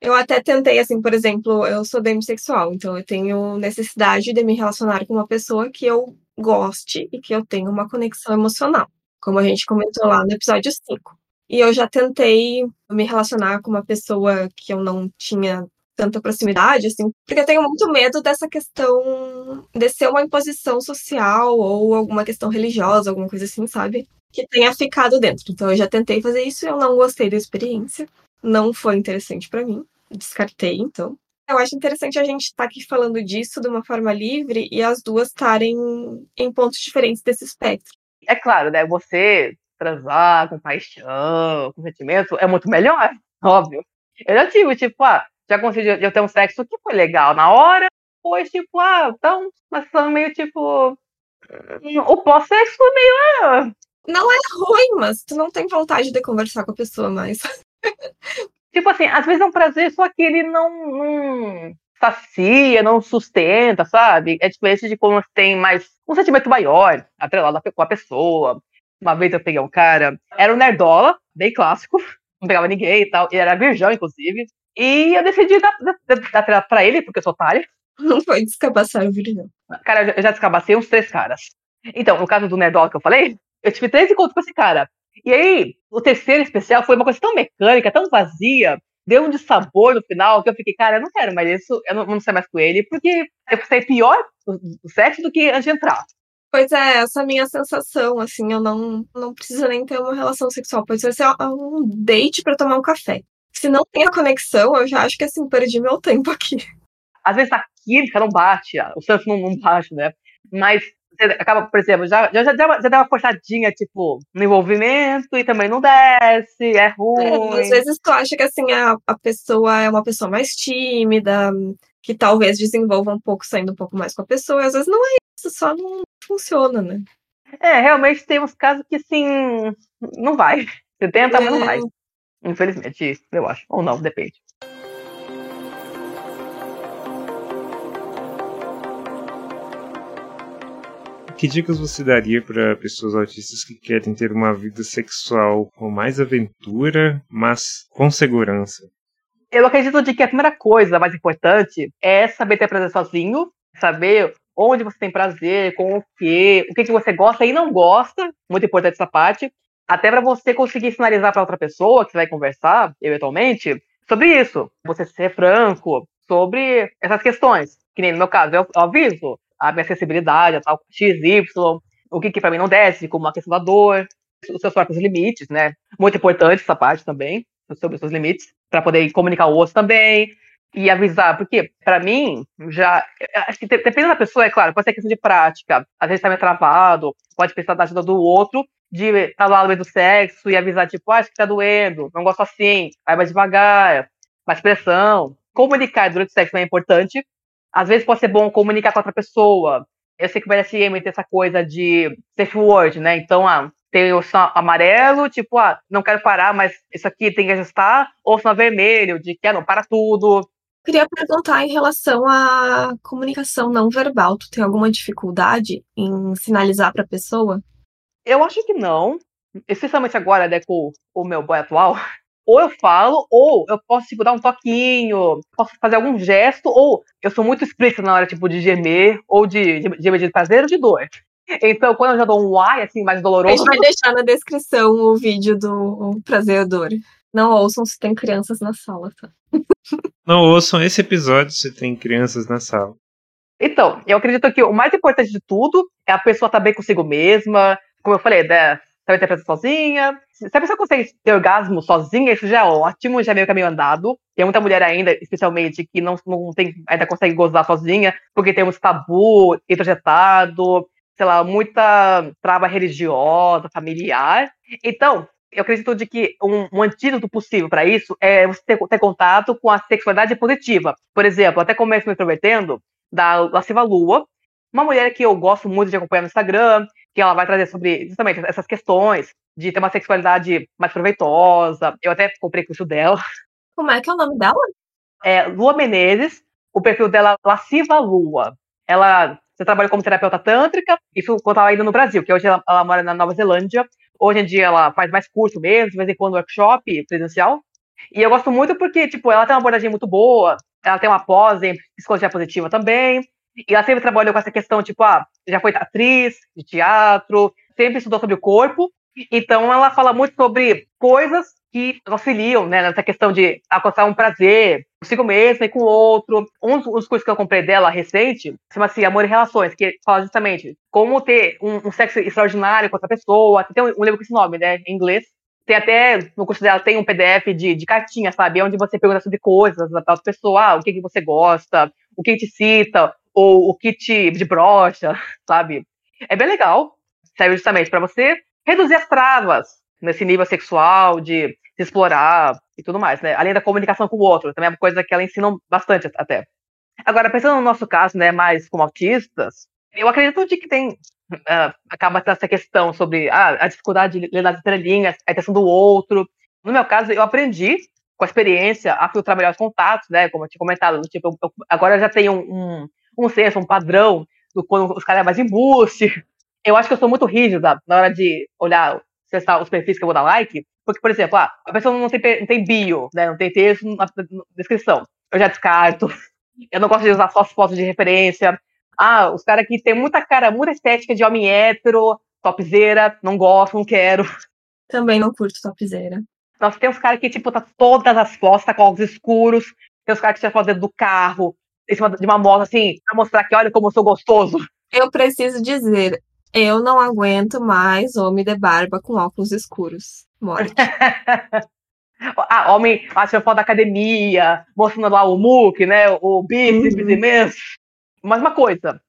Eu até tentei, assim, por exemplo, eu sou demissexual, então eu tenho necessidade de me relacionar com uma pessoa que eu goste e que eu tenha uma conexão emocional, como a gente comentou lá no episódio 5. E eu já tentei me relacionar com uma pessoa que eu não tinha tanta proximidade, assim, porque eu tenho muito medo dessa questão de ser uma imposição social ou alguma questão religiosa, alguma coisa assim, sabe? Que tenha ficado dentro. Então eu já tentei fazer isso eu não gostei da experiência. Não foi interessante para mim. Descartei, então. Eu acho interessante a gente estar tá aqui falando disso de uma forma livre e as duas estarem em pontos diferentes desse espectro. É claro, né? Você transar com paixão, com sentimento, é muito melhor, óbvio. Eu já tive, tipo, ah, já consegui eu ter um sexo que foi legal na hora, depois, tipo, ah, então, mas são meio tipo. O pós-sexo meio. Ah. Não é ruim, mas tu não tem vontade de conversar com a pessoa mais. Tipo assim, às vezes é um prazer, só que ele não, não sacia, não sustenta, sabe? É diferente de quando tem mais um sentimento maior, atrelado com a pessoa. Uma vez eu peguei um cara, era um nerdola, bem clássico, não pegava ninguém e tal, e era virgão, inclusive. E eu decidi dar, dar, dar pra ele, porque eu sou otário. Não foi descabaçar o virgão. Cara, eu já descabacei uns três caras. Então, no caso do nerdola que eu falei, eu tive três encontros com esse cara. E aí, o terceiro especial foi uma coisa tão mecânica, tão vazia, deu um de sabor no final, que eu fiquei, cara, eu não quero mais isso, eu não, não sei mais com ele, porque eu saí pior do sexo do que antes de entrar. Pois é, essa é a minha sensação, assim, eu não, não preciso nem ter uma relação sexual, pode ser um date para tomar um café. Se não tem a conexão, eu já acho que, assim, perdi meu tempo aqui. Às vezes a química não bate, o santo não, não bate, né? Mas acaba, por exemplo, já, já, já, deu uma, já deu uma forçadinha, tipo, no envolvimento e também não desce, é, é ruim. É, às vezes tu acha que, assim, a, a pessoa é uma pessoa mais tímida, que talvez desenvolva um pouco saindo um pouco mais com a pessoa, e às vezes não é isso, só não funciona, né? É, realmente tem uns casos que, assim, não vai. Você tenta, é. mas não vai. Infelizmente, eu acho. Ou não, depende. Que dicas você daria para pessoas autistas que querem ter uma vida sexual com mais aventura, mas com segurança? Eu acredito de que a primeira coisa mais importante é saber ter prazer sozinho, saber onde você tem prazer, com o que, o que, que você gosta e não gosta, muito importante essa parte, até para você conseguir sinalizar para outra pessoa que vai conversar, eventualmente, sobre isso. Você ser franco sobre essas questões. Que nem no meu caso, eu aviso a minha acessibilidade, a tal XY, o que, que para mim não desce, como a questão da dor, os seus próprios limites, né? Muito importante essa parte também, sobre os seus limites, para poder comunicar o outro também e avisar, porque para mim já acho que dependendo da pessoa, é claro, pode ser questão de prática, às vezes tá meio travado, pode precisar da ajuda do outro, de estar lá no meio do sexo e avisar, tipo, ah, acho que tá doendo, não gosto assim, vai mais devagar, mais pressão. Comunicar durante o sexo é importante, às vezes pode ser bom comunicar com outra pessoa. Eu sei que o BDSM tem essa coisa de safe word, né? Então, ah, tem o sinal amarelo, tipo, ah, não quero parar, mas isso aqui tem que ajustar, ou sinal vermelho, de que, ah, não, para tudo. Queria perguntar em relação à comunicação não verbal. Tu tem alguma dificuldade em sinalizar para a pessoa? Eu acho que não. Especialmente agora, né, com o meu boy atual, ou eu falo, ou eu posso, tipo, dar um toquinho, posso fazer algum gesto, ou eu sou muito explícita na hora, tipo, de gemer, ou de, gemer de prazer ou de dor. Então, quando eu já dou um ai, assim, mais doloroso... A gente vai deixar na descrição o vídeo do prazer ou dor. Não ouçam se tem crianças na sala, tá? Não ouçam esse episódio se tem crianças na sala. Então, eu acredito que o mais importante de tudo é a pessoa estar tá bem consigo mesma. Como eu falei, né? Saber interpretar sozinha. Se a pessoa consegue ter orgasmo sozinha, isso já é ótimo, já é meio caminho andado. Tem muita mulher ainda, especialmente, que não, não tem, ainda consegue gozar sozinha, porque tem uns tabu introjetado, sei lá, muita trava religiosa, familiar. Então, eu acredito de que um, um antídoto possível para isso é você ter, ter, contato com a sexualidade positiva. Por exemplo, até começo me introvertendo, da Lasciva Lua, uma mulher que eu gosto muito de acompanhar no Instagram, que ela vai trazer sobre justamente essas questões de ter uma sexualidade mais proveitosa. Eu até comprei curso dela. Como é que é o nome dela? É Lua Menezes. O perfil dela é Lasciva Lua. Ela trabalha como terapeuta tântrica, isso quando ela ainda no Brasil, que hoje ela, ela, mora na Nova Zelândia. Hoje em dia ela faz mais curso mesmo, de vez em quando workshop presencial. E eu gosto muito porque, tipo, ela tem uma abordagem muito boa, ela tem uma pós em psicologia positiva também, e ela sempre trabalhou com essa questão, tipo, ah, já foi atriz de teatro, sempre estudou sobre o corpo. Então ela fala muito sobre coisas que auxiliam, né, nessa questão de alcançar um prazer consigo mesma e com o outro. Um dos cursos que eu comprei dela recente chama-se Amor e Relações, que fala justamente como ter um, um sexo extraordinário com outra pessoa. Tem um, um livro com esse nome, né, em inglês. Tem até, no curso dela, tem um PDF de, de cartinha, sabe? Onde você pergunta sobre coisas da outra pessoa, ah, o que, que você gosta, o que te cita, ou o kit de brocha, sabe? É bem legal. Serve justamente para você reduzir as travas nesse nível sexual, de se explorar e tudo mais, né? Além da comunicação com o outro, também é uma coisa que ela ensina bastante até. Agora, pensando no nosso caso, né, mais como autistas, eu acredito de que tem uh, acaba essa questão sobre ah, a dificuldade de ler nas entrelinhas, a questão do outro. No meu caso, eu aprendi com a experiência a filtrar melhor os contatos, né? Como eu tinha comentado, tipo, eu, agora eu já tenho um, um senso, um padrão do quando os caras é mais embuste. Eu acho que eu sou muito rígida na hora de olhar acessar os perfis que eu vou dar like, porque, por exemplo, ah, a pessoa não tem, não tem bio, né, não tem texto na, na descrição. Eu já descarto. Eu não gosto de usar só as fotos de referência. Ah, os caras que tem muita cara, muita estética de homem hétero, topzeira, não gosto, não quero. Também não curto topzeira. Nossa, tem uns caras que, tipo, tá todas as fotos, tá com óculos escuros. Tem os caras que tiram foto dentro do carro, em cima de uma moto, assim, pra mostrar que olha como eu sou gostoso. Eu preciso dizer, eu não aguento mais homem de barba com óculos escuros. Morte. ah, homem, acha foto da academia, mostrando lá o muque, né? O bíceps uhum. imenso. Mas uma coisa,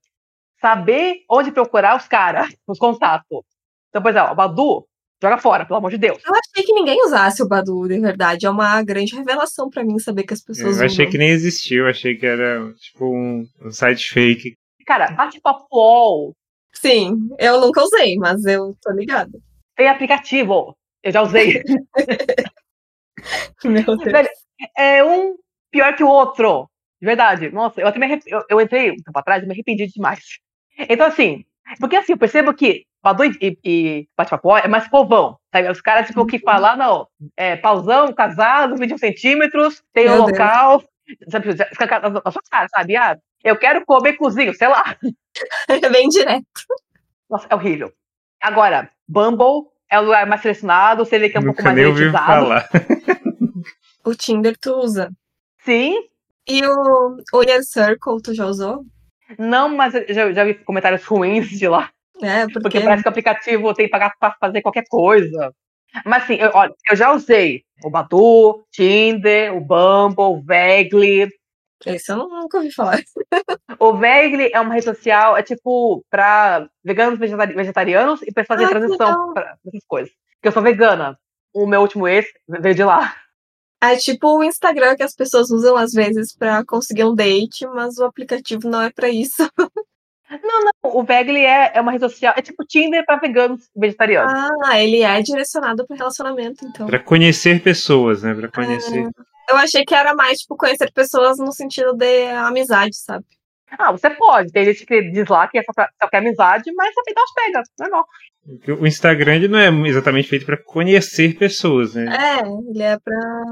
saber onde procurar os caras, os contatos. Então, por exemplo, o Badu, joga fora, pelo amor de Deus. Eu achei que ninguém usasse o Badu, de verdade. É uma grande revelação para mim saber que as pessoas Eu achei usam. que nem existiu, achei que era tipo um, um site fake. Cara, bate papo UOL, Sim, eu nunca usei, mas eu tô ligada. Tem aplicativo, eu já usei. Meu Deus. É um pior que o outro. De verdade. Nossa, eu até me arrep... eu, eu entrei um tempo atrás e me arrependi demais. Então, assim, Porque assim, eu percebo que Badu e, e bate-papo é mais povão. Sabe? Os caras, tipo, que uhum. falam, não, é, pausão, casado, 21 centímetros, tem um local. Sabe, na sua cara, sabe? Ah, eu quero comer cozinho, sei lá. É bem direto. Nossa, é horrível. Agora, Bumble é o lugar mais selecionado, você vê que é um Nunca pouco mais elitizado. Falar. o Tinder tu usa? Sim. E o, o Inner Circle tu já usou? Não, mas eu já, já vi comentários ruins de lá. É, porque... porque parece que o aplicativo tem que pagar pra fazer qualquer coisa. Mas assim, eu, olha, eu já usei o Badu, Tinder, o Bumble, o Vegli. Esse eu nunca ouvi falar. o Vegli é uma rede social, é tipo pra veganos vegetari vegetarianos e pra fazer ah, transição pra essas coisas. Porque eu sou vegana. O meu último ex veio de lá. É tipo o Instagram que as pessoas usam às vezes para conseguir um date, mas o aplicativo não é para isso. Não, não. O Vegli é, é uma rede social. É tipo Tinder para veganos vegetarianos. Ah, ele é direcionado para relacionamento, então. Para conhecer pessoas, né? Para conhecer. É, eu achei que era mais, tipo, conhecer pessoas no sentido de amizade, sabe? Ah, você pode. Tem gente que diz lá que é só, pra, só quer amizade, mas você dá os pega. Normal. O Instagram não é exatamente feito para conhecer pessoas, né? É, ele é para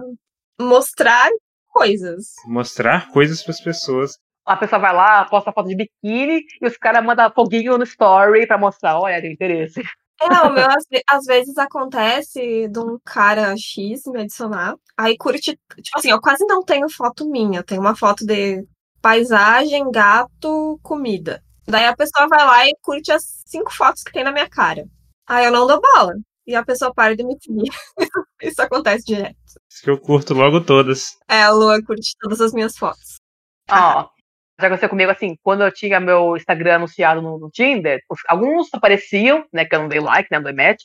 mostrar coisas. Mostrar coisas para as pessoas a pessoa vai lá, posta foto de biquíni e os caras mandam foguinho no story pra mostrar, olha, tem interesse. É, o meu às, às, vezes acontece de um cara X me adicionar, aí curte, tipo assim, eu quase não tenho foto minha, eu tenho uma foto de paisagem, gato, comida. Daí a pessoa vai lá e curte as cinco fotos que tem na minha cara. Aí eu não dou bola. E a pessoa para de me seguir. Isso acontece direto. Isso que eu curto logo todas. É, a Lua curte todas as minhas fotos. Ó, já aconteceu comigo assim, quando eu tinha meu Instagram anunciado no, no Tinder, os, alguns apareciam, né, que eu não dei like, né, não dei match,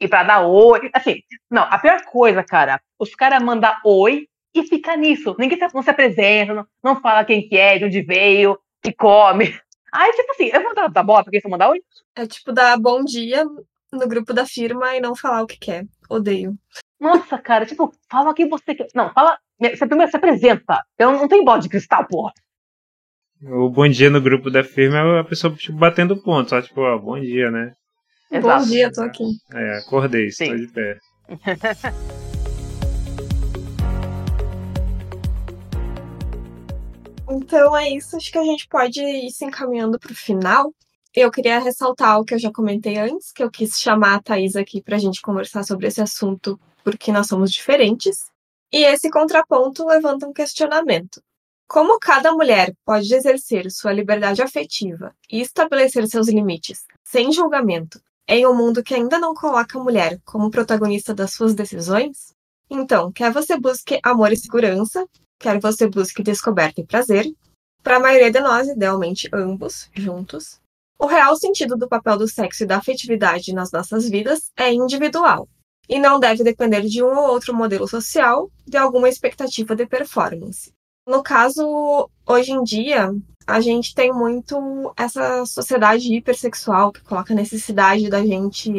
e pra dar oi, assim, não, a pior coisa, cara, os caras mandam oi e fica nisso, ninguém se, não se apresenta, não, não fala quem que é, de onde veio, que come. Aí, tipo assim, eu vou dar, dar bola pra quem só mandar oi? É tipo dar bom dia no grupo da firma e não falar o que quer. Odeio. Nossa, cara, tipo, fala quem você quer. Não, fala. Você primeiro se apresenta. Eu não tenho bola de cristal, porra. O bom dia no grupo da firma é a pessoa tipo, batendo ponto, só tipo, ó, bom dia, né? Exato. Bom dia, tô aqui. É, acordei, Sim. estou de pé. então é isso, acho que a gente pode ir se encaminhando para o final. Eu queria ressaltar o que eu já comentei antes, que eu quis chamar a Thaís aqui para a gente conversar sobre esse assunto, porque nós somos diferentes. E esse contraponto levanta um questionamento. Como cada mulher pode exercer sua liberdade afetiva e estabelecer seus limites sem julgamento em um mundo que ainda não coloca a mulher como protagonista das suas decisões? Então, quer você busque amor e segurança, quer você busque descoberta e prazer, para a maioria de nós, idealmente ambos, juntos, o real sentido do papel do sexo e da afetividade nas nossas vidas é individual e não deve depender de um ou outro modelo social, de alguma expectativa de performance. No caso, hoje em dia, a gente tem muito essa sociedade hipersexual que coloca a necessidade da gente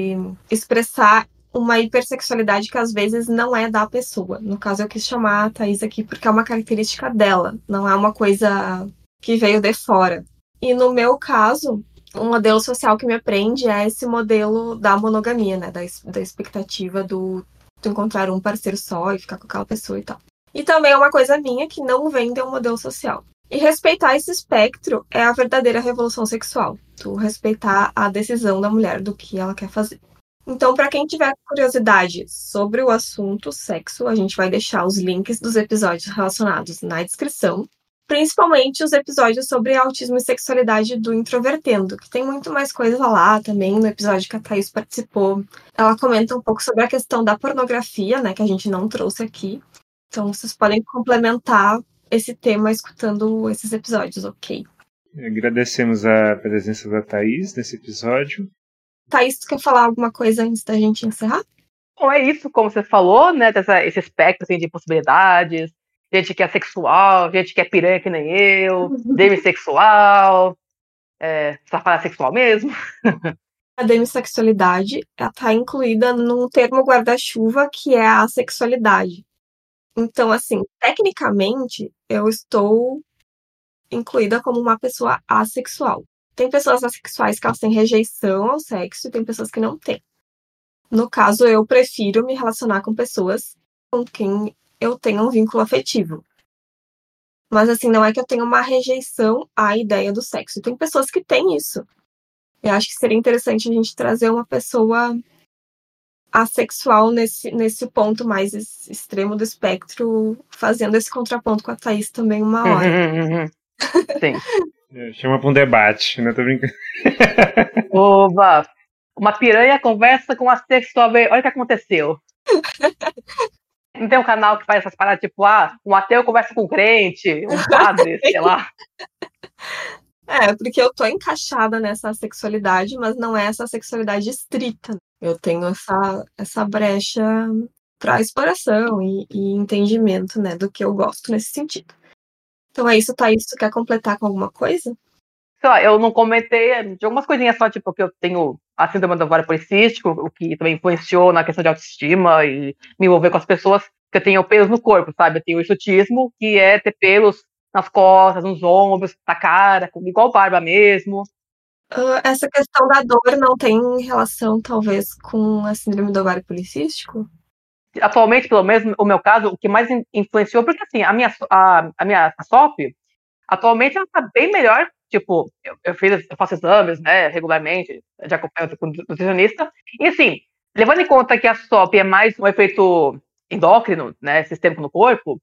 expressar uma hipersexualidade que às vezes não é da pessoa. No caso, eu quis chamar a Thaís aqui porque é uma característica dela, não é uma coisa que veio de fora. E no meu caso, um modelo social que me aprende é esse modelo da monogamia, né? Da, da expectativa do, de encontrar um parceiro só e ficar com aquela pessoa e tal. E também é uma coisa minha que não vem de um modelo social. E respeitar esse espectro é a verdadeira revolução sexual. Tu respeitar a decisão da mulher do que ela quer fazer. Então, para quem tiver curiosidade sobre o assunto sexo, a gente vai deixar os links dos episódios relacionados na descrição. Principalmente os episódios sobre autismo e sexualidade do Introvertendo, que tem muito mais coisa lá também, no episódio que a Thaís participou. Ela comenta um pouco sobre a questão da pornografia, né, que a gente não trouxe aqui. Então vocês podem complementar esse tema escutando esses episódios, ok? Agradecemos a presença da Thaís nesse episódio. Thaís, tu quer falar alguma coisa antes da gente encerrar? Bom, é isso, como você falou, né? Dessa, esse espectro assim, de possibilidades. Gente que é sexual, gente que é piranha que nem eu, demissexual, é, safada sexual mesmo. A demissexualidade está incluída num termo guarda-chuva que é a sexualidade. Então, assim, tecnicamente, eu estou incluída como uma pessoa assexual. Tem pessoas assexuais que elas têm rejeição ao sexo e tem pessoas que não têm. No caso, eu prefiro me relacionar com pessoas com quem eu tenho um vínculo afetivo. Mas assim, não é que eu tenha uma rejeição à ideia do sexo. Tem pessoas que têm isso. Eu acho que seria interessante a gente trazer uma pessoa assexual nesse, nesse ponto mais extremo do espectro, fazendo esse contraponto com a Thaís também uma hora. Uhum, uhum, uhum. Sim. É, chama pra um debate, né? Tô brincando. Oba! Uma piranha conversa com a sexual. Olha o que aconteceu. Não tem um canal que faz essas paradas, tipo, ah, um ateu conversa com um crente, um padre, sei lá. É, porque eu tô encaixada nessa sexualidade, mas não é essa sexualidade estrita. Eu tenho essa, essa brecha para exploração e, e, entendimento, né, do que eu gosto nesse sentido. Então é isso, Thaís, tu quer completar com alguma coisa? Só, eu não comentei de algumas coisinhas só, tipo, que eu tenho a síndrome do ovário policístico, o que também influenciou na questão de autoestima e me envolver com as pessoas, que eu tenho pelos no corpo, sabe? Eu tenho exotismo, que é ter pelos nas costas, nos ombros, na cara, igual barba mesmo. Uh, essa questão da dor não tem relação, talvez, com a síndrome do ovário policístico? Atualmente, pelo menos, o meu caso, o que mais influenciou, porque assim, a minha, a, a minha a SOP, atualmente ela tá bem melhor, tipo, eu, eu, fiz, eu faço exames, né, regularmente, já acompanho com nutricionista, e assim, levando em conta que a SOP é mais um efeito endócrino, né, sistêmico no corpo,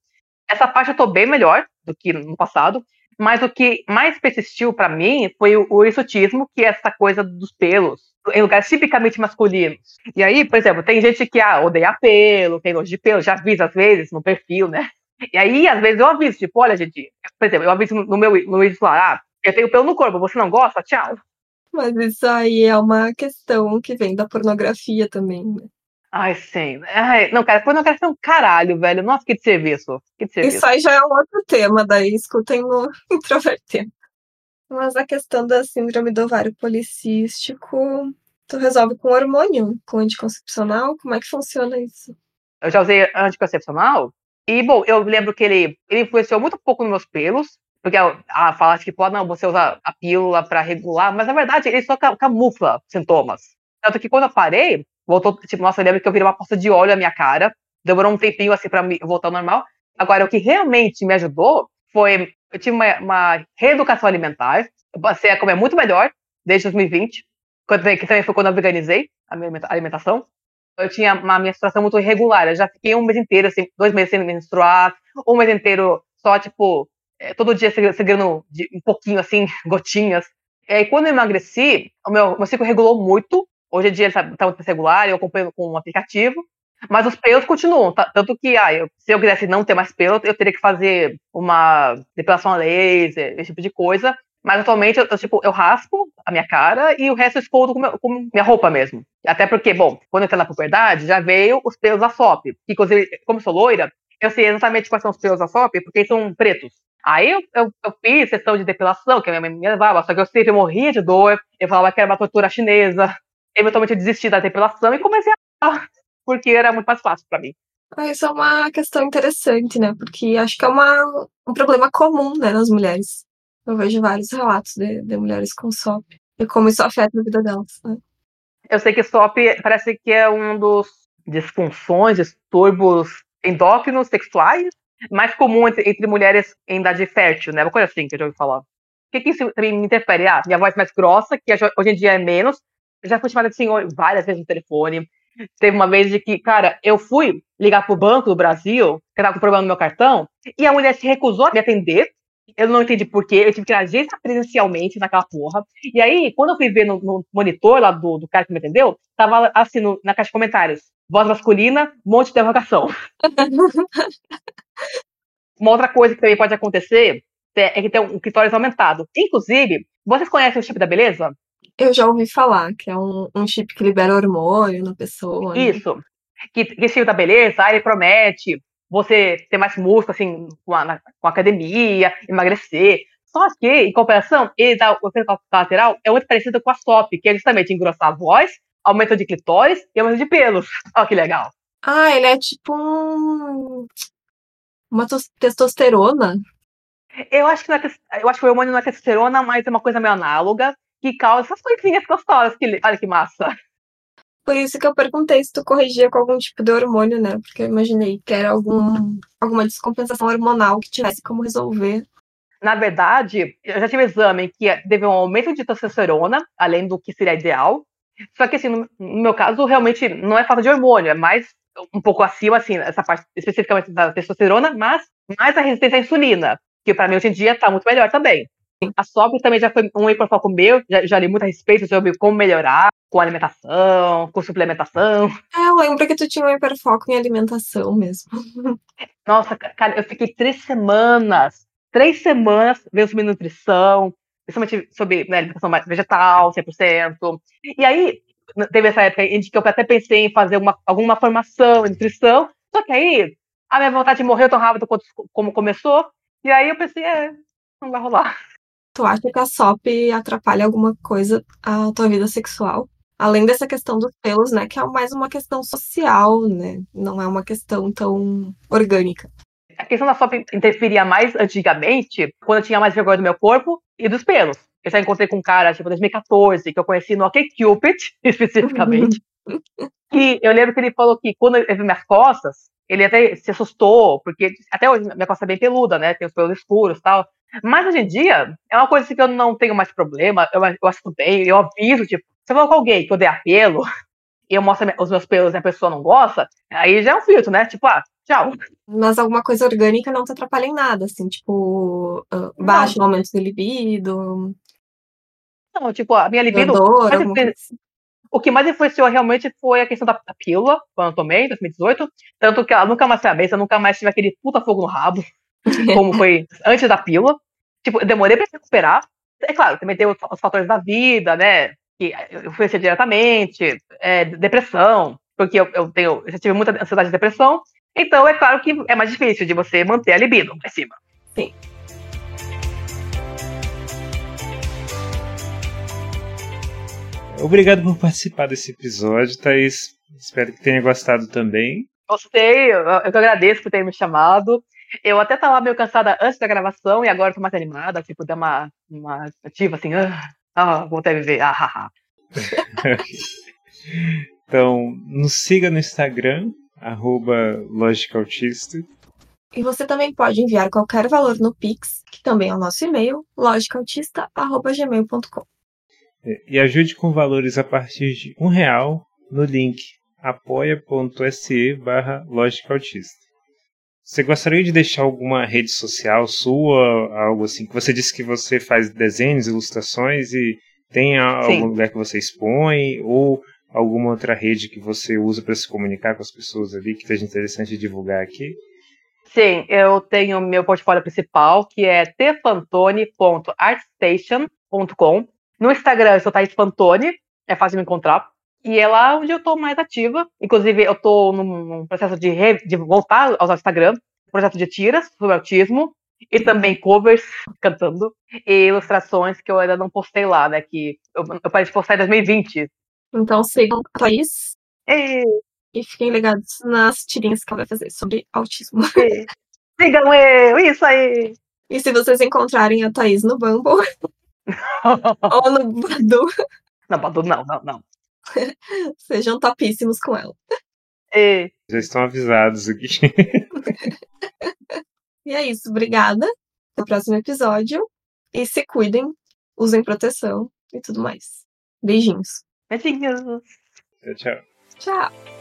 essa parte eu tô bem melhor do que no passado, mas o que mais persistiu para mim foi o, exotismo, que é essa coisa dos pelos, em lugares tipicamente masculinos. E aí, por exemplo, tem gente que ah, odeia pelo, tem nojo de pelo, já avisa às vezes no perfil, né? E aí, às vezes, eu aviso, tipo, olha, gente, por exemplo, eu aviso no meu no lá, ah, eu tenho pelo no corpo, você não gosta? Tchau. Mas isso aí é uma questão que vem da pornografia também, né? Ai, sim. Ai, não, cara, pornografia é um caralho, velho. Nossa, que de serviço. Que de serviço. Isso aí já é um outro tema, daí escutem no introvertendo. Mas a questão da síndrome do ovário policístico, tu resolve com hormônio, com anticoncepcional? Como é que funciona isso? Eu já usei anticoncepcional e, bom, eu lembro que ele, ele influenciou muito pouco nos meus pelos, porque ela, ela fala, tipo, ah, não, você usa a pílula para regular, mas na verdade ele só camufla sintomas. Tanto que quando eu parei, voltou, tipo, nossa, eu lembro que eu virei uma poça de óleo na minha cara, demorou um tempinho assim para voltar ao normal. Agora, o que realmente me ajudou foi, eu tive uma, uma reeducação alimentar, eu passei a comer muito melhor desde 2020, quando, que também foi quando eu veganizei a minha alimentação. Eu tinha uma menstruação muito irregular, eu já fiquei um mês inteiro, assim, dois meses sem menstruar, um mês inteiro só, tipo, é, todo dia segurando um pouquinho, assim, gotinhas. E aí, quando eu emagreci, o meu, meu ciclo regulou muito, Hoje em dia ele está muito regular, eu acompanho com um aplicativo, mas os pelos continuam. Tá? Tanto que, ah, eu, se eu quisesse não ter mais pelo, eu teria que fazer uma depilação a laser, esse tipo de coisa. Mas atualmente eu, eu, tipo, eu raspo a minha cara e o resto eu escondo com, meu, com minha roupa mesmo. Até porque, bom, quando eu entrei na puberdade, já veio os pelos da SOP. Que, inclusive, como eu sou loira, eu sei exatamente quais são os pelos da SOP, porque eles são pretos. Aí eu, eu, eu, fiz sessão de depilação, que a minha mãe me levava, só que eu sempre morria de dor. Eu falava que era uma tortura chinesa eventualmente eu desisti da depilação e comecei a porque era muito mais fácil para mim. Ah, isso é uma questão interessante, né? Porque acho que é uma, um problema comum né, nas mulheres. Eu vejo vários relatos de, de mulheres com SOP e como isso afeta a vida delas. Né? Eu sei que SOP parece que é um dos disfunções, distúrbios endócrinos sexuais mais comum entre, entre, mulheres em idade fértil, né? Uma coisa assim que eu já ouvi falar. O que, que isso também me interfere? Ah, minha voz mais grossa, que hoje em dia é menos, já fui chamada de senhor várias vezes no telefone. Teve uma vez de que, cara, eu fui ligar pro Banco do Brasil, que tava com problema no meu cartão, e a mulher se recusou a me atender. Eu não entendi porquê, eu tive que ir na agência presencialmente naquela porra. E aí, quando eu fui ver no, no monitor lá do, do cara que me atendeu, tava assim, no, na caixa de comentários: voz masculina, monte de interrogação. Uma outra coisa que também pode acontecer é que tem um clitóris aumentado. Inclusive, vocês conhecem o chip da beleza? Eu já ouvi falar que é um, um chip que libera hormônio na pessoa. Né? Isso. Que, que esse chip da beleza, ele promete você ter mais músculo, assim, com a, na, com a academia, emagrecer. Só que, em comparação, ele dá o efeito lateral é muito parecido com a SOP, que é justamente engrossar a voz, aumento de clitóris e aumento de pelos. Olha que legal. Ah, ele é tipo um... uma testosterona. Eu acho que, é, eu acho que o hormônio não é testosterona, mas é uma coisa meio análoga que causa essas coisinhas gostosas. Que, olha que massa. Por isso que eu perguntei se tu corrigia com algum tipo de hormônio, né? Porque eu imaginei que era algum, alguma descompensação hormonal que tivesse como resolver. Na verdade, eu já tive um exame que teve um aumento de testosterona, além do que seria ideal. Só que, assim, no, meu caso, realmente não é falta de hormônio, é mais um pouco acima, assim, essa parte especificamente da testosterona, mas mais a resistência à insulina, que para mim hoje em dia está muito melhor também. A SOP também já foi um hiperfoco meu, já, já li muito a respeito sobre como melhorar com alimentação, com suplementação. É, eu lembro que tu tinha um hiperfoco em alimentação mesmo. Nossa, cara, eu fiquei três semanas, três semanas vendo sobre nutrição, principalmente sobre né, alimentação vegetal, 100%. E aí, teve essa época em que eu até pensei em fazer uma, alguma formação em nutrição, só que aí a minha vontade morreu tão rápido quanto, como começou, e aí eu pensei, é, não vai rolar. Tu acha que a SOP atrapalha alguma coisa a tua vida sexual? Além dessa questão dos pelos, né, que é mais uma questão social, né? Não é uma questão tão orgânica. A questão da SOP interferia mais antigamente, quando eu tinha mais vergonha do meu corpo e dos pelos. Eu já encontrei com um cara, tipo, em 2014, que eu conheci no OK Cupid, especificamente. e eu lembro que ele falou que quando ele viu minhas costas, ele até se assustou, porque até hoje minha costa é bem peluda, né? Tem os pelos escuros e tal. Mas hoje em dia, é uma coisa assim que eu não tenho mais problema, eu, eu acho bem, eu aviso, tipo, se eu falo com alguém que odeia pelo, e eu mostro os meus pelos e a pessoa não gosta, aí já é um filtro, né? Tipo, ah, tchau. Mas alguma coisa orgânica não te atrapalha em nada, assim, tipo, uh, baixo aumento do libido. Não, tipo, a minha libido. Dor, assim. o que mais influenciou realmente foi a questão da, da pílula, quando eu tomei, em 2018. Tanto que ela nunca mais foi a mesa, nunca mais tive aquele puta fogo no rabo. como foi antes da pílula. Tipo, eu demorei para recuperar. É claro, também tem os fatores da vida, né? Que influencia diretamente, é, depressão, porque eu, eu, tenho, eu já tive muita ansiedade e depressão. Então, é claro que é mais difícil de você manter a libido em cima. Sim. Obrigado por participar desse episódio, Thaís. Espero que tenha gostado também. Gostei, eu, eu agradeço por ter me chamado. Eu até tava meio cansada antes da gravação e agora tô mais animada, tipo, dá uma, uma ativa assim, ah, ah vou até viver, ah, ah, ah. então, nos siga no Instagram, arroba Autista. E você também pode enviar qualquer valor no Pix, que também é o nosso e-mail, logicautista.gmail.com. E ajude com valores a partir de um real no link apoia.se barra Autista. Você gostaria de deixar alguma rede social sua, algo assim? Que você disse que você faz desenhos, ilustrações e tem algum lugar que você expõe ou alguma outra rede que você usa para se comunicar com as pessoas ali que seja interessante divulgar aqui? Sim, eu tenho meu portfólio principal, que é tfantone.artstation.com. No Instagram eu sou Thaís Fantoni, é fácil me encontrar. E é lá onde eu estou mais ativa. Inclusive, eu estou num processo de, re, de voltar ao Instagram, projeto de tiras sobre autismo, e também covers cantando, e ilustrações que eu ainda não postei lá, né? Que eu, eu parei de postar em 2020. Então sigam a Thaís. E... e fiquem ligados nas tirinhas que ela vai fazer sobre autismo. E... Sigam eu, isso aí! E se vocês encontrarem a Thaís no Bumble ou no Badu. Não, Badu não, não, não. Sejam topíssimos com ela. E... Já estão avisados aqui. e é isso, obrigada. Até o próximo episódio. E se cuidem, usem proteção e tudo mais. Beijinhos. Beijinhos. Tchau, tchau. Tchau.